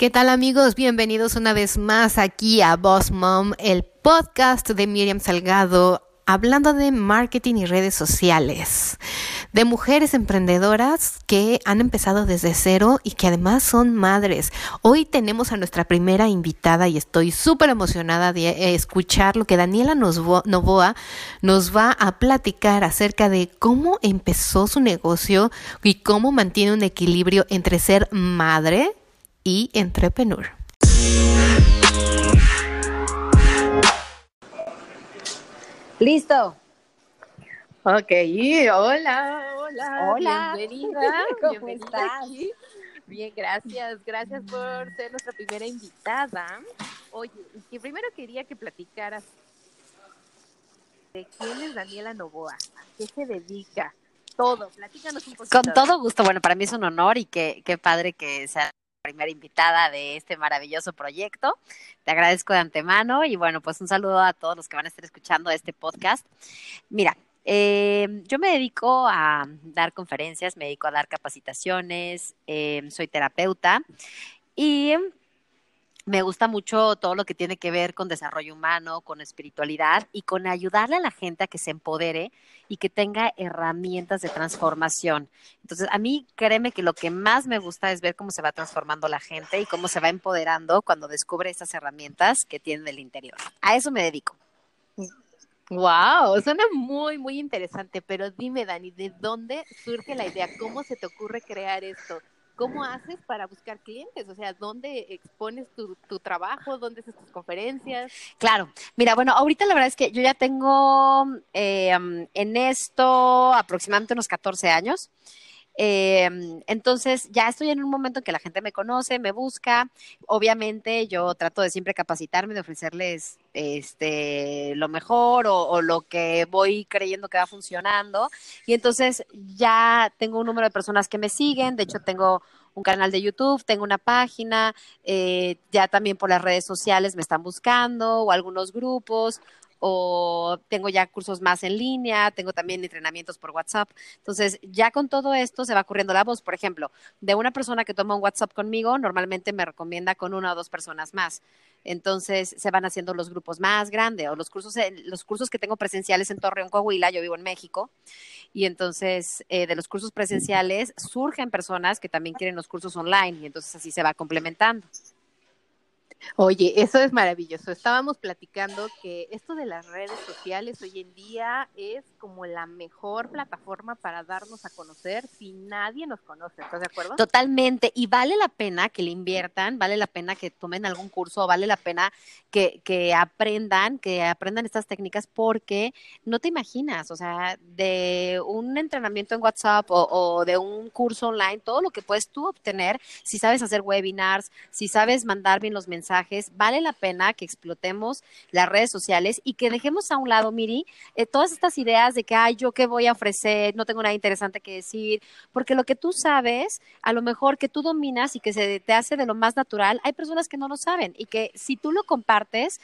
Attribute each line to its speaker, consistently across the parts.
Speaker 1: ¿Qué tal amigos? Bienvenidos una vez más aquí a Boss Mom, el podcast de Miriam Salgado, hablando de marketing y redes sociales, de mujeres emprendedoras que han empezado desde cero y que además son madres. Hoy tenemos a nuestra primera invitada y estoy súper emocionada de eh, escuchar lo que Daniela Novoa nos va a platicar acerca de cómo empezó su negocio y cómo mantiene un equilibrio entre ser madre, y entrepreneur.
Speaker 2: Listo.
Speaker 1: Ok, hola, hola.
Speaker 2: Hola.
Speaker 1: Bienvenida.
Speaker 2: ¿Cómo estás?
Speaker 1: Bien, gracias. Gracias por ser nuestra primera invitada. Oye, que primero quería que platicaras de quién es Daniela Novoa, a qué se dedica, todo. Platícanos un poquito.
Speaker 2: Con todo gusto. Bueno, para mí es un honor y qué, qué padre que sea primera invitada de este maravilloso proyecto. Te agradezco de antemano y bueno, pues un saludo a todos los que van a estar escuchando este podcast. Mira, eh, yo me dedico a dar conferencias, me dedico a dar capacitaciones, eh, soy terapeuta y me gusta mucho todo lo que tiene que ver con desarrollo humano, con espiritualidad y con ayudarle a la gente a que se empodere y que tenga herramientas de transformación. Entonces, a mí créeme que lo que más me gusta es ver cómo se va transformando la gente y cómo se va empoderando cuando descubre esas herramientas que tienen del interior. A eso me dedico.
Speaker 1: Wow, suena muy, muy interesante, pero dime, Dani, ¿de dónde surge la idea? ¿Cómo se te ocurre crear esto? ¿Cómo haces para buscar clientes? O sea, ¿dónde expones tu, trabajo? ¿Dónde haces tus conferencias?
Speaker 2: Claro, mira, bueno, ahorita la verdad es que yo ya tengo eh, en esto aproximadamente unos 14 años. Eh, entonces, ya estoy en un momento en que la gente me conoce, me busca. Obviamente, yo trato de siempre capacitarme, de ofrecerles este lo mejor o, lo que voy creyendo que va funcionando. Y entonces ya tengo un número de personas que me siguen. De hecho, tengo un canal de YouTube, tengo una página, eh, ya también por las redes sociales me están buscando o algunos grupos o tengo ya cursos más en línea, tengo también entrenamientos por WhatsApp. Entonces, ya con todo esto se va corriendo la voz. Por ejemplo, de una persona que toma un WhatsApp conmigo, normalmente me recomienda con una o dos personas más. Entonces, se van haciendo los grupos más grandes o los cursos, los cursos que tengo presenciales en Torreón, Coahuila, yo vivo en México, y entonces eh, de los cursos presenciales surgen personas que también quieren los cursos online y entonces así se va complementando.
Speaker 1: Oye, eso es maravilloso. Estábamos platicando que esto de las redes sociales hoy en día es como la mejor plataforma para darnos a conocer si nadie nos conoce. ¿Estás de acuerdo?
Speaker 2: Totalmente. Y vale la pena que le inviertan, vale la pena que tomen algún curso, vale la pena que, aprendan, que aprendan estas técnicas porque no te imaginas, o sea, de un entrenamiento en WhatsApp o, o de un curso online, todo lo que puedes tú obtener si sabes hacer webinars, si sabes mandar bien los mensajes vale la pena que explotemos las redes sociales y que dejemos a un lado, Miri, eh, todas estas ideas de que, ay, yo qué voy a ofrecer, no tengo nada interesante que decir, porque lo que tú sabes, a lo mejor que tú dominas y que se te hace de lo más natural, hay personas que no lo saben y que si tú lo compartes,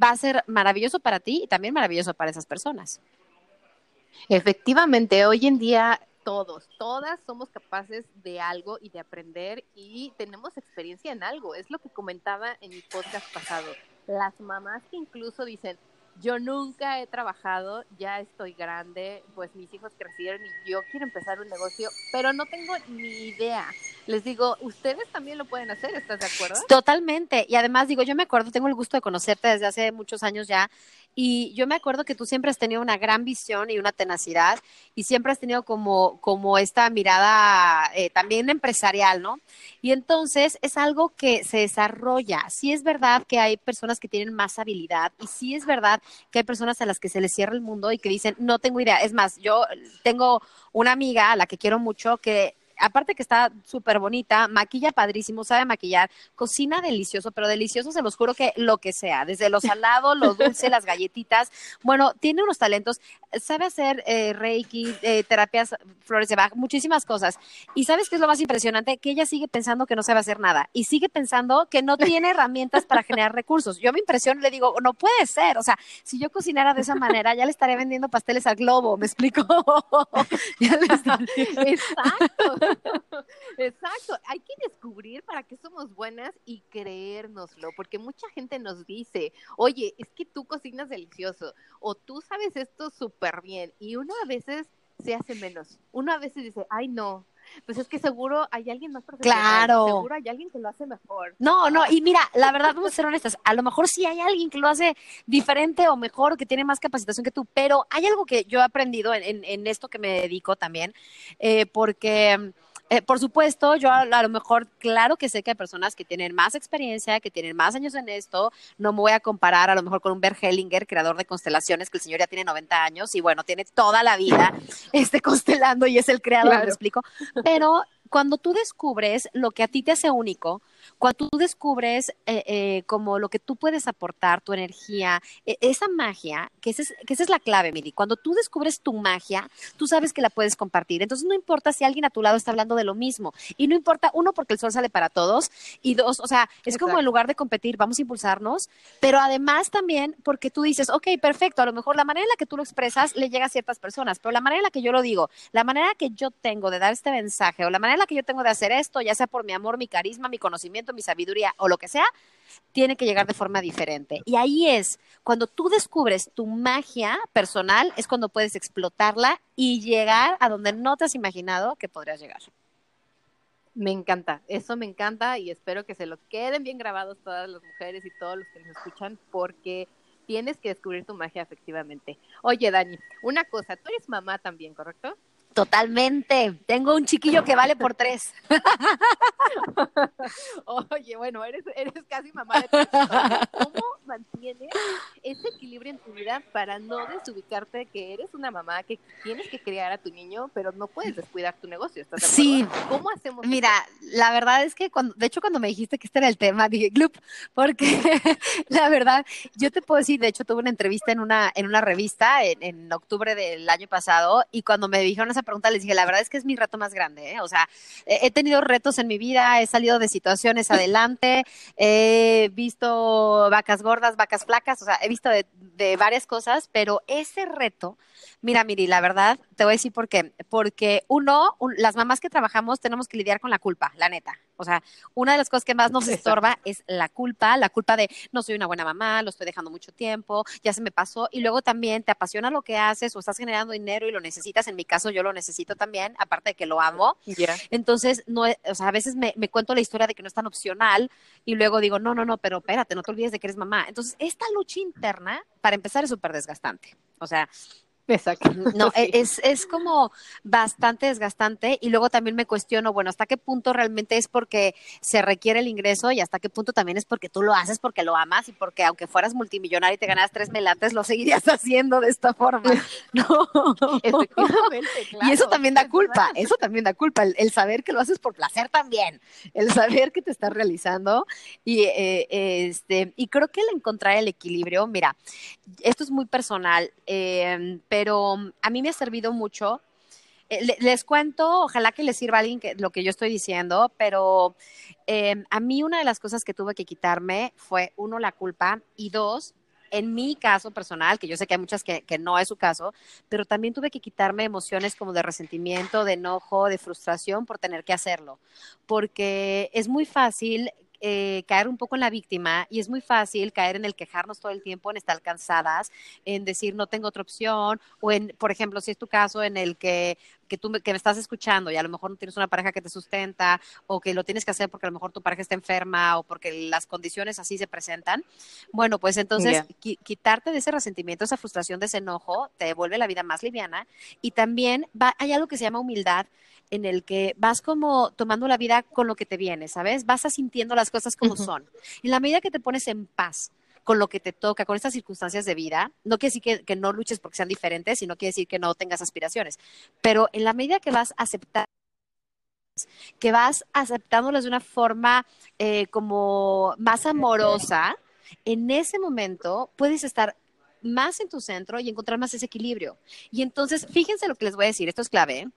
Speaker 2: va a ser maravilloso para ti y también maravilloso para esas personas.
Speaker 1: Efectivamente, hoy en día todos, todas somos capaces de algo y de aprender y tenemos experiencia en algo. Es lo que comentaba en mi podcast pasado. Las mamás que incluso dicen, yo nunca he trabajado, ya estoy grande, pues mis hijos crecieron y yo quiero empezar un negocio, pero no tengo ni idea. Les digo, ustedes también lo pueden hacer, ¿estás de acuerdo?
Speaker 2: Totalmente. Y además digo, yo me acuerdo, tengo el gusto de conocerte desde hace muchos años ya y yo me acuerdo que tú siempre has tenido una gran visión y una tenacidad y siempre has tenido como, como esta mirada eh, también empresarial, ¿no? Y entonces es algo que se desarrolla. Sí es verdad que hay personas que tienen más habilidad y sí es verdad que hay personas a las que se les cierra el mundo y que dicen, no tengo idea. Es más, yo tengo una amiga a la que quiero mucho que aparte que está súper bonita, maquilla padrísimo, sabe maquillar, cocina delicioso, pero delicioso se los juro que lo que sea, desde lo salado, lo dulce, las galletitas, bueno, tiene unos talentos, sabe hacer eh, reiki, eh, terapias, flores de Bach, muchísimas cosas. Y sabes qué es lo más impresionante? Que ella sigue pensando que no sabe hacer nada y sigue pensando que no tiene herramientas para generar recursos. Yo me impresiono y le digo, no puede ser, o sea, si yo cocinara de esa manera, ya le estaría vendiendo pasteles al globo, ¿me explico?
Speaker 1: Exacto. Exacto, hay que descubrir para qué somos buenas y creérnoslo, porque mucha gente nos dice, oye, es que tú cocinas delicioso o tú sabes esto súper bien y uno a veces se hace menos, uno a veces dice, ay no, pues es que seguro hay alguien más profesional.
Speaker 2: Claro.
Speaker 1: Seguro hay alguien que lo hace mejor.
Speaker 2: No, no, y mira, la verdad, vamos a ser honestas, a lo mejor sí hay alguien que lo hace diferente o mejor o que tiene más capacitación que tú, pero hay algo que yo he aprendido en, en, esto que me dedico también, eh, porque eh, por supuesto, yo a, lo mejor, claro que sé que hay personas que tienen más experiencia, que tienen más años en esto. No me voy a comparar a lo mejor con un Bert Hellinger, creador de constelaciones, que el señor ya tiene 90 años y bueno, tiene toda la vida este, constelando y es el creador, me explico. Pero cuando tú descubres lo que a ti te hace único, cuando tú descubres eh, eh, como lo que tú puedes aportar, tu energía, e, esa magia, que, esa es, que esa es la clave, Miri. Cuando tú descubres tu magia, tú sabes que la puedes compartir. Entonces no importa si alguien a tu lado está hablando de lo mismo. Y no importa, uno, porque el sol sale para todos. Y dos, o sea, es como en lugar de competir, vamos a impulsarnos. Pero además también porque tú dices, ok, perfecto, a lo mejor la manera en la que tú lo expresas le llega a ciertas personas, pero la manera en la que yo lo digo, la manera que yo tengo de dar este mensaje o la manera en la que yo tengo de hacer esto, ya sea por mi amor, mi carisma, mi conocimiento, mi sabiduría o lo que sea, tiene que llegar de forma diferente. Y ahí es, cuando tú descubres tu magia personal, es cuando puedes explotarla y llegar a donde no te has imaginado que podrías llegar.
Speaker 1: Me encanta, eso me encanta y espero que se lo queden bien grabados todas las mujeres y todos los que nos escuchan porque tienes que descubrir tu magia efectivamente. Oye, Dani, una cosa, tú eres mamá también, ¿correcto?
Speaker 2: Totalmente. Tengo un chiquillo que vale por tres.
Speaker 1: Oye, bueno, eres, eres casi mamá de tres. ¿Cómo mantienes ese equilibrio en tu vida para no desubicarte que eres una mamá que tienes que criar a tu niño, pero no puedes descuidar tu negocio? ¿Estás de
Speaker 2: sí.
Speaker 1: ¿Cómo hacemos?
Speaker 2: Mira, la verdad es que cuando, de hecho, cuando me dijiste que este era el tema, dije, Glup, porque la verdad, yo te puedo decir, de hecho, tuve una entrevista en una, en una revista en, en octubre del año pasado y cuando me dijeron esa pregunta les dije, la verdad es que es mi reto más grande, ¿eh? o sea, he tenido retos en mi vida, he salido de situaciones adelante, he visto vacas gordas, vacas flacas, o sea, he visto de, de varias cosas, pero ese reto Mira, Miri, la verdad, te voy a decir por qué. Porque uno, las mamás que trabajamos tenemos que lidiar con la culpa, la neta. O sea, una de las cosas que más nos estorba es la culpa, la culpa de no soy una buena mamá, lo estoy dejando mucho tiempo, ya se me pasó. Y luego también te apasiona lo que haces o estás generando dinero y lo necesitas. En mi caso, yo lo necesito también, aparte de que lo amo. Entonces, no, o sea, a veces me, me cuento la historia de que no es tan opcional y luego digo, no, no, no, pero espérate, no te olvides de que eres mamá. Entonces, esta lucha interna, para empezar, es súper desgastante. O sea,
Speaker 1: Exacto.
Speaker 2: No, e, es, es como bastante desgastante y luego también me cuestiono, bueno, hasta qué punto realmente es porque se requiere el ingreso y hasta qué punto también es porque tú lo haces porque lo amas y porque aunque fueras multimillonario y te ganas tres melates, lo seguirías haciendo de esta forma. No.
Speaker 1: Efectivamente,
Speaker 2: Y eso también da culpa, eso también da culpa, el, saber que lo haces por placer también, el saber que te estás realizando y, eh, este, y creo que el encontrar el equilibrio, mira, esto es muy personal, eh, pero mm, a mí me ha servido mucho. Eh, les cuento, ojalá que les sirva a alguien que, lo que yo estoy diciendo, pero em, a mí una de las cosas que tuve que quitarme fue, uno, la culpa y dos, en mi caso personal, que yo sé que hay muchas que, que, no es su caso, pero también tuve que quitarme emociones como de resentimiento, de enojo, de frustración por tener que hacerlo, porque es muy fácil eh, caer un poco en la víctima y es muy fácil caer en el quejarnos todo el tiempo, en estar cansadas, en decir no tengo otra opción o en, por ejemplo, si es tu caso en el que que tú que me estás escuchando y a lo mejor no tienes una pareja que te sustenta o que lo tienes que hacer porque a lo mejor tu pareja está enferma o porque las condiciones así se presentan, bueno, pues entonces quitarte de ese resentimiento, esa frustración, de ese enojo, te devuelve la vida más liviana y también va, hay algo que se llama humildad en el que vas como tomando la vida con lo que te viene, ¿sabes? Vas sintiendo las cosas como son. En la medida que te pones en paz con lo que te toca, con estas circunstancias de vida, no quiere decir que, no luches porque sean diferentes, sino quiere decir que no tengas aspiraciones. Pero en la medida que vas a aceptar que vas aceptándolas de una forma eh, como más amorosa, en ese momento puedes estar más en tu centro y encontrar más ese equilibrio. Y entonces, fíjense lo que les voy a decir, esto es clave. ¿eh?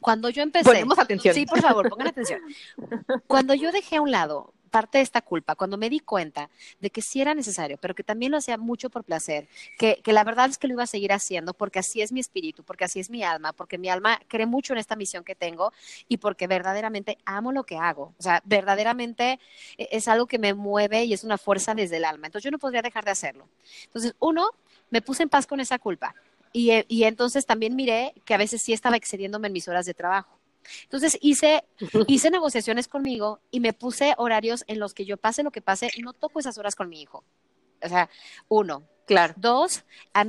Speaker 2: Cuando yo empecé.
Speaker 1: Ponemos atención.
Speaker 2: Sí, por favor, pongan atención. Cuando yo dejé a un lado parte de esta culpa, cuando me di cuenta de que sí era necesario, pero que también lo hacía mucho por placer, que, que la verdad es que lo iba a seguir haciendo porque así es mi espíritu, porque así es mi alma, porque mi alma cree mucho en esta misión que tengo y porque verdaderamente amo lo que hago. O sea, verdaderamente e, es algo que me mueve y es una fuerza desde el alma. Entonces yo no podría dejar de hacerlo. Entonces, uno, me puse en paz con esa culpa. Y, eh, y entonces también miré que a veces sí estaba excediéndome en mis horas de trabajo. Entonces hice, hice negociaciones conmigo y me puse horarios en los que yo pase lo que pase, no toco esas horas con mi hijo. O sea, uno.
Speaker 1: Claro.
Speaker 2: Dos,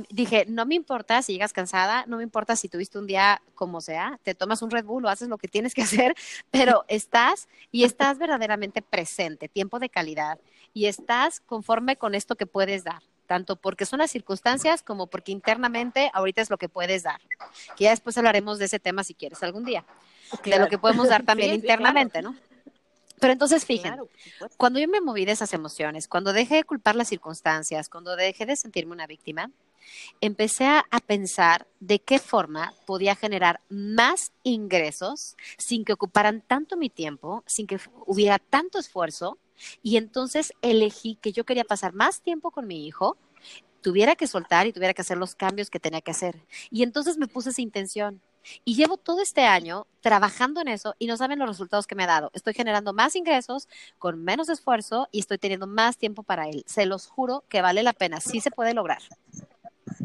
Speaker 2: dije, no me importa si llegas cansada, no me importa si tuviste un día como sea, te tomas un Red Bull o haces lo que tienes que hacer, pero estás y estás verdaderamente presente, tiempo de calidad, y estás conforme con esto que puedes dar tanto porque son las circunstancias como porque internamente ahorita es lo que puedes dar. Que ya después hablaremos de ese tema si quieres algún día, de lo que podemos dar también internamente, ¿no? Pero entonces, fíjense, cuando yo me moví de esas emociones, cuando dejé de culpar las circunstancias, cuando dejé de sentirme una víctima, empecé a, a, pensar de qué forma podía generar más ingresos sin que ocuparan tanto mi tiempo, sin que hubiera tanto esfuerzo. Y entonces elegí que yo quería pasar más tiempo con mi hijo, tuviera que soltar y tuviera que hacer los cambios que tenía que hacer. Y entonces me puse esa intención. Y llevo todo este año trabajando en eso y no saben los resultados que me ha dado. Estoy generando más ingresos con menos esfuerzo y estoy teniendo más tiempo para él. Se los juro que vale la pena. Sí se puede lograr.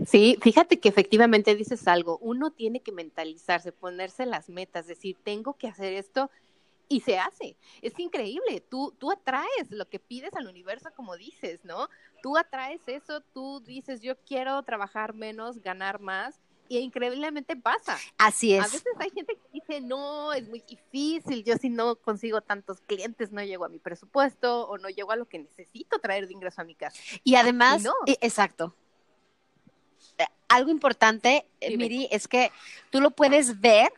Speaker 1: Sí, fíjate que efectivamente dices algo. Uno tiene que mentalizarse, ponerse las metas, decir, tengo que hacer esto y se hace. Es increíble. Tú, tú atraes lo que pides al universo, como dices, ¿no? Tú atraes eso, tú dices, yo quiero trabajar menos, ganar más y increíblemente pasa.
Speaker 2: Así es.
Speaker 1: A veces hay gente que dice, no, es muy difícil, yo si no consigo tantos clientes no llego a mi presupuesto o no llego a lo que necesito traer de ingreso a mi casa.
Speaker 2: Y además, y no. exacto. Eh, algo importante, Dime. Miri, es que tú lo puedes ver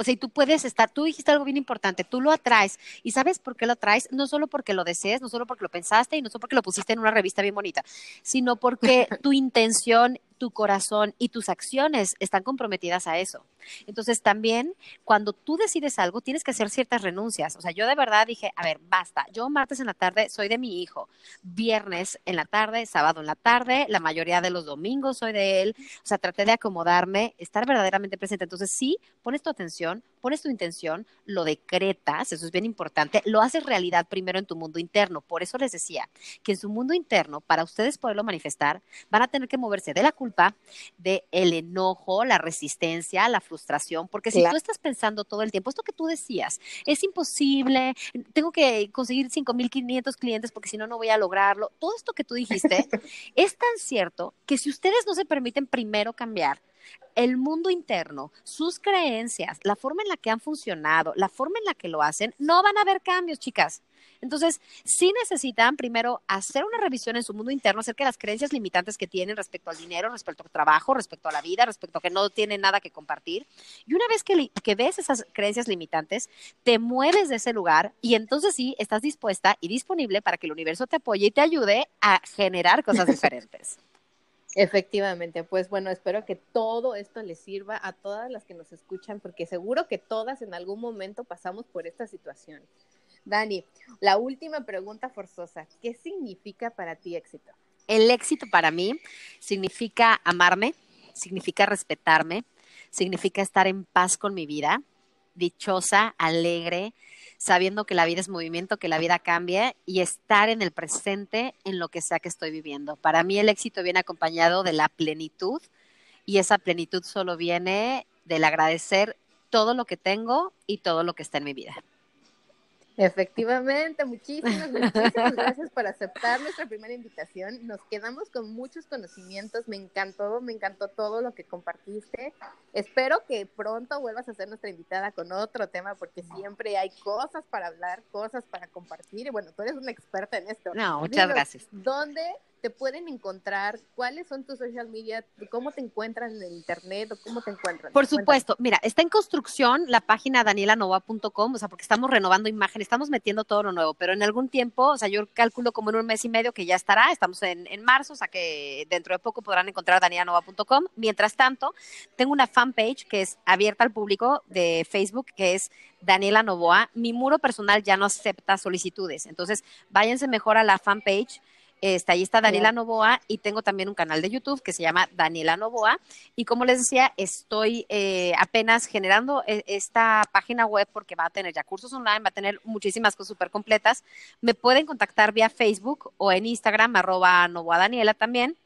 Speaker 2: o sea, y tú puedes estar, tú dijiste algo bien importante, tú lo atraes. ¿Y sabes por qué lo atraes? No solo porque lo desees, no solo porque lo pensaste y no solo porque lo pusiste en una revista bien bonita, sino porque tu intención tu corazón y tus acciones están comprometidas a eso. Entonces también cuando tú decides algo tienes que hacer ciertas renuncias. O sea, yo de verdad dije, a ver, basta, yo martes en la tarde soy de mi hijo, viernes en la tarde, sábado en la tarde, la mayoría de los domingos soy de él. O sea, traté de acomodarme, estar verdaderamente presente. Entonces sí, pones tu atención, pones tu intención, lo decretas, eso es bien importante, lo haces realidad primero en tu mundo interno. Por eso les decía que en su mundo interno, para ustedes poderlo manifestar, van a tener que moverse de la culpa, del el enojo, la resistencia, la frustración, porque si claro. tú estás pensando todo el tiempo, esto que tú decías, es imposible, tengo que conseguir 5.500 clientes porque si no, no voy a lograrlo, todo esto que tú dijiste es tan cierto que si ustedes no se permiten primero cambiar, el mundo interno, sus creencias, la forma en la que han funcionado, la forma en la que lo hacen, no van a haber cambios, chicas. Entonces, sí necesitan primero hacer una revisión en su mundo interno acerca de las creencias limitantes que tienen respecto al dinero, respecto al trabajo, respecto a la vida, respecto a que no tienen nada que compartir. Y una vez que, que ves esas creencias limitantes, te mueves de ese lugar y entonces sí estás dispuesta y disponible para que el universo te apoye y te ayude a generar cosas diferentes.
Speaker 1: Efectivamente, pues bueno, espero que todo esto les sirva a todas las que nos escuchan, porque seguro que todas en algún momento pasamos por esta situación. Dani, la última pregunta forzosa, ¿qué significa para ti éxito?
Speaker 2: El éxito para mí significa amarme, significa respetarme, significa estar en paz con mi vida, dichosa, alegre, sabiendo que la vida es movimiento, que la vida cambia y estar en el presente en lo que sea que estoy viviendo. Para mí el éxito viene acompañado de la plenitud y esa plenitud solo viene del agradecer todo lo que tengo y todo lo que está en mi vida.
Speaker 1: Efectivamente, muchísimas, muchísimas gracias por aceptar nuestra primera invitación. Nos quedamos con muchos conocimientos, me encantó, me encantó todo lo que compartiste. Espero que pronto vuelvas a ser nuestra invitada con otro tema, porque siempre hay cosas para hablar, cosas para compartir. Y bueno, tú eres una experta en esto.
Speaker 2: No, muchas gracias.
Speaker 1: ¿Dónde te pueden encontrar? ¿Cuáles son tus social media? ¿Cómo te encuentran en internet o cómo te encuentran?
Speaker 2: Por supuesto, mira, está en construcción la página danielanova.com, o sea, porque estamos renovando imagen, estamos metiendo todo lo nuevo, pero en algún tiempo, o sea, yo calculo como en un mes y medio que ya estará, estamos en, en marzo, o sea que dentro de poco podrán encontrar danielanova.com. Mientras tanto, tengo una fanpage que es abierta al público de Facebook, que es Daniela Novoa. Mi muro personal ya no acepta solicitudes, entonces váyanse mejor a la fanpage este, ahí está Daniela Novoa y tengo también un canal de YouTube que se llama Daniela Novoa. Y como les decía, estoy eh, apenas generando eh, esta página web porque va a tener ya cursos online, va a tener muchísimas cosas súper completas. Me pueden contactar vía Facebook o en Instagram, arroba Novoa Daniela también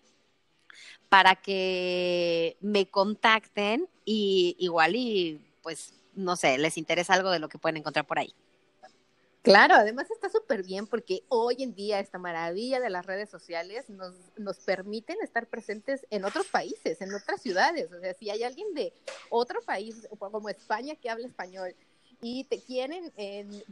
Speaker 2: para que me contacten y igual y pues no sé, les interesa algo de lo que pueden encontrar por ahí.
Speaker 1: Claro, además está súper bien porque hoy en día esta maravilla de las redes sociales nos, nos permiten estar presentes en otros países, en otras ciudades. O sea, si hay alguien de otro país, como España, que habla español, y te quieren,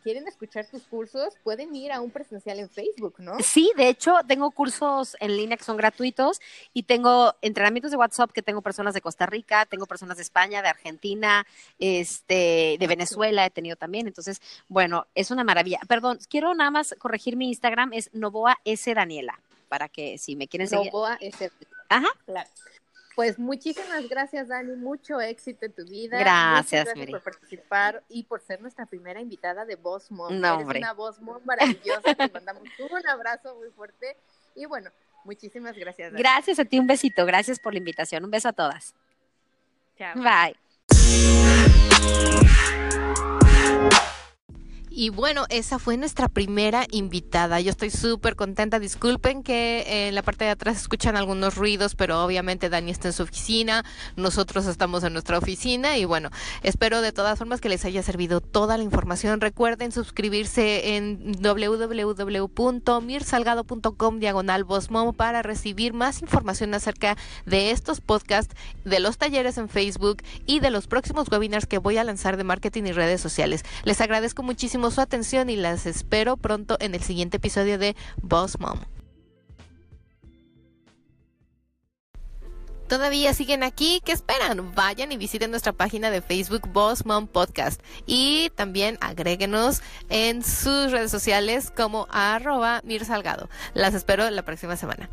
Speaker 1: quieren escuchar tus cursos, pueden ir a un presencial en Facebook, ¿no?
Speaker 2: Sí, de hecho, tengo cursos en línea que son gratuitos y tengo entrenamientos de WhatsApp que tengo personas de Costa Rica, tengo personas de España, de Argentina, este, de Venezuela he tenido también. Entonces, bueno, es una maravilla. Perdón, quiero nada más corregir mi Instagram, es Novoa S. Daniela, para que si me quieren seguir.
Speaker 1: Novoa S.
Speaker 2: Ajá.
Speaker 1: Claro. Pues muchísimas gracias, Dani. Mucho éxito en tu vida.
Speaker 2: Gracias,
Speaker 1: gracias por participar y por ser nuestra primera invitada de Boss Mom.
Speaker 2: No,
Speaker 1: Eres una Boss Mom maravillosa. Te mandamos un abrazo muy fuerte. Y bueno, muchísimas gracias. Dani.
Speaker 2: Gracias a ti, un besito. Gracias por la invitación. Un beso a todas.
Speaker 1: Chao.
Speaker 2: Bye.
Speaker 1: Y bueno, esa fue nuestra primera invitada. Yo estoy súper contenta. Disculpen que en la parte de atrás escuchan algunos ruidos, pero obviamente Dani está en su oficina, nosotros estamos en nuestra oficina y bueno, espero de todas formas que les haya servido toda la información. Recuerden suscribirse en www.mirsalgado.com diagonal para recibir más información acerca de estos podcasts, de los talleres en Facebook y de los próximos webinars que voy a lanzar de marketing y redes sociales. Les agradezco muchísimo su atención y las espero pronto en el siguiente episodio de Boss Mom. Todavía siguen aquí, ¿qué esperan? Vayan y visiten nuestra página de Facebook Boss Mom Podcast y también agréguenos en sus redes sociales como arroba Mir Salgado. Las espero la próxima semana.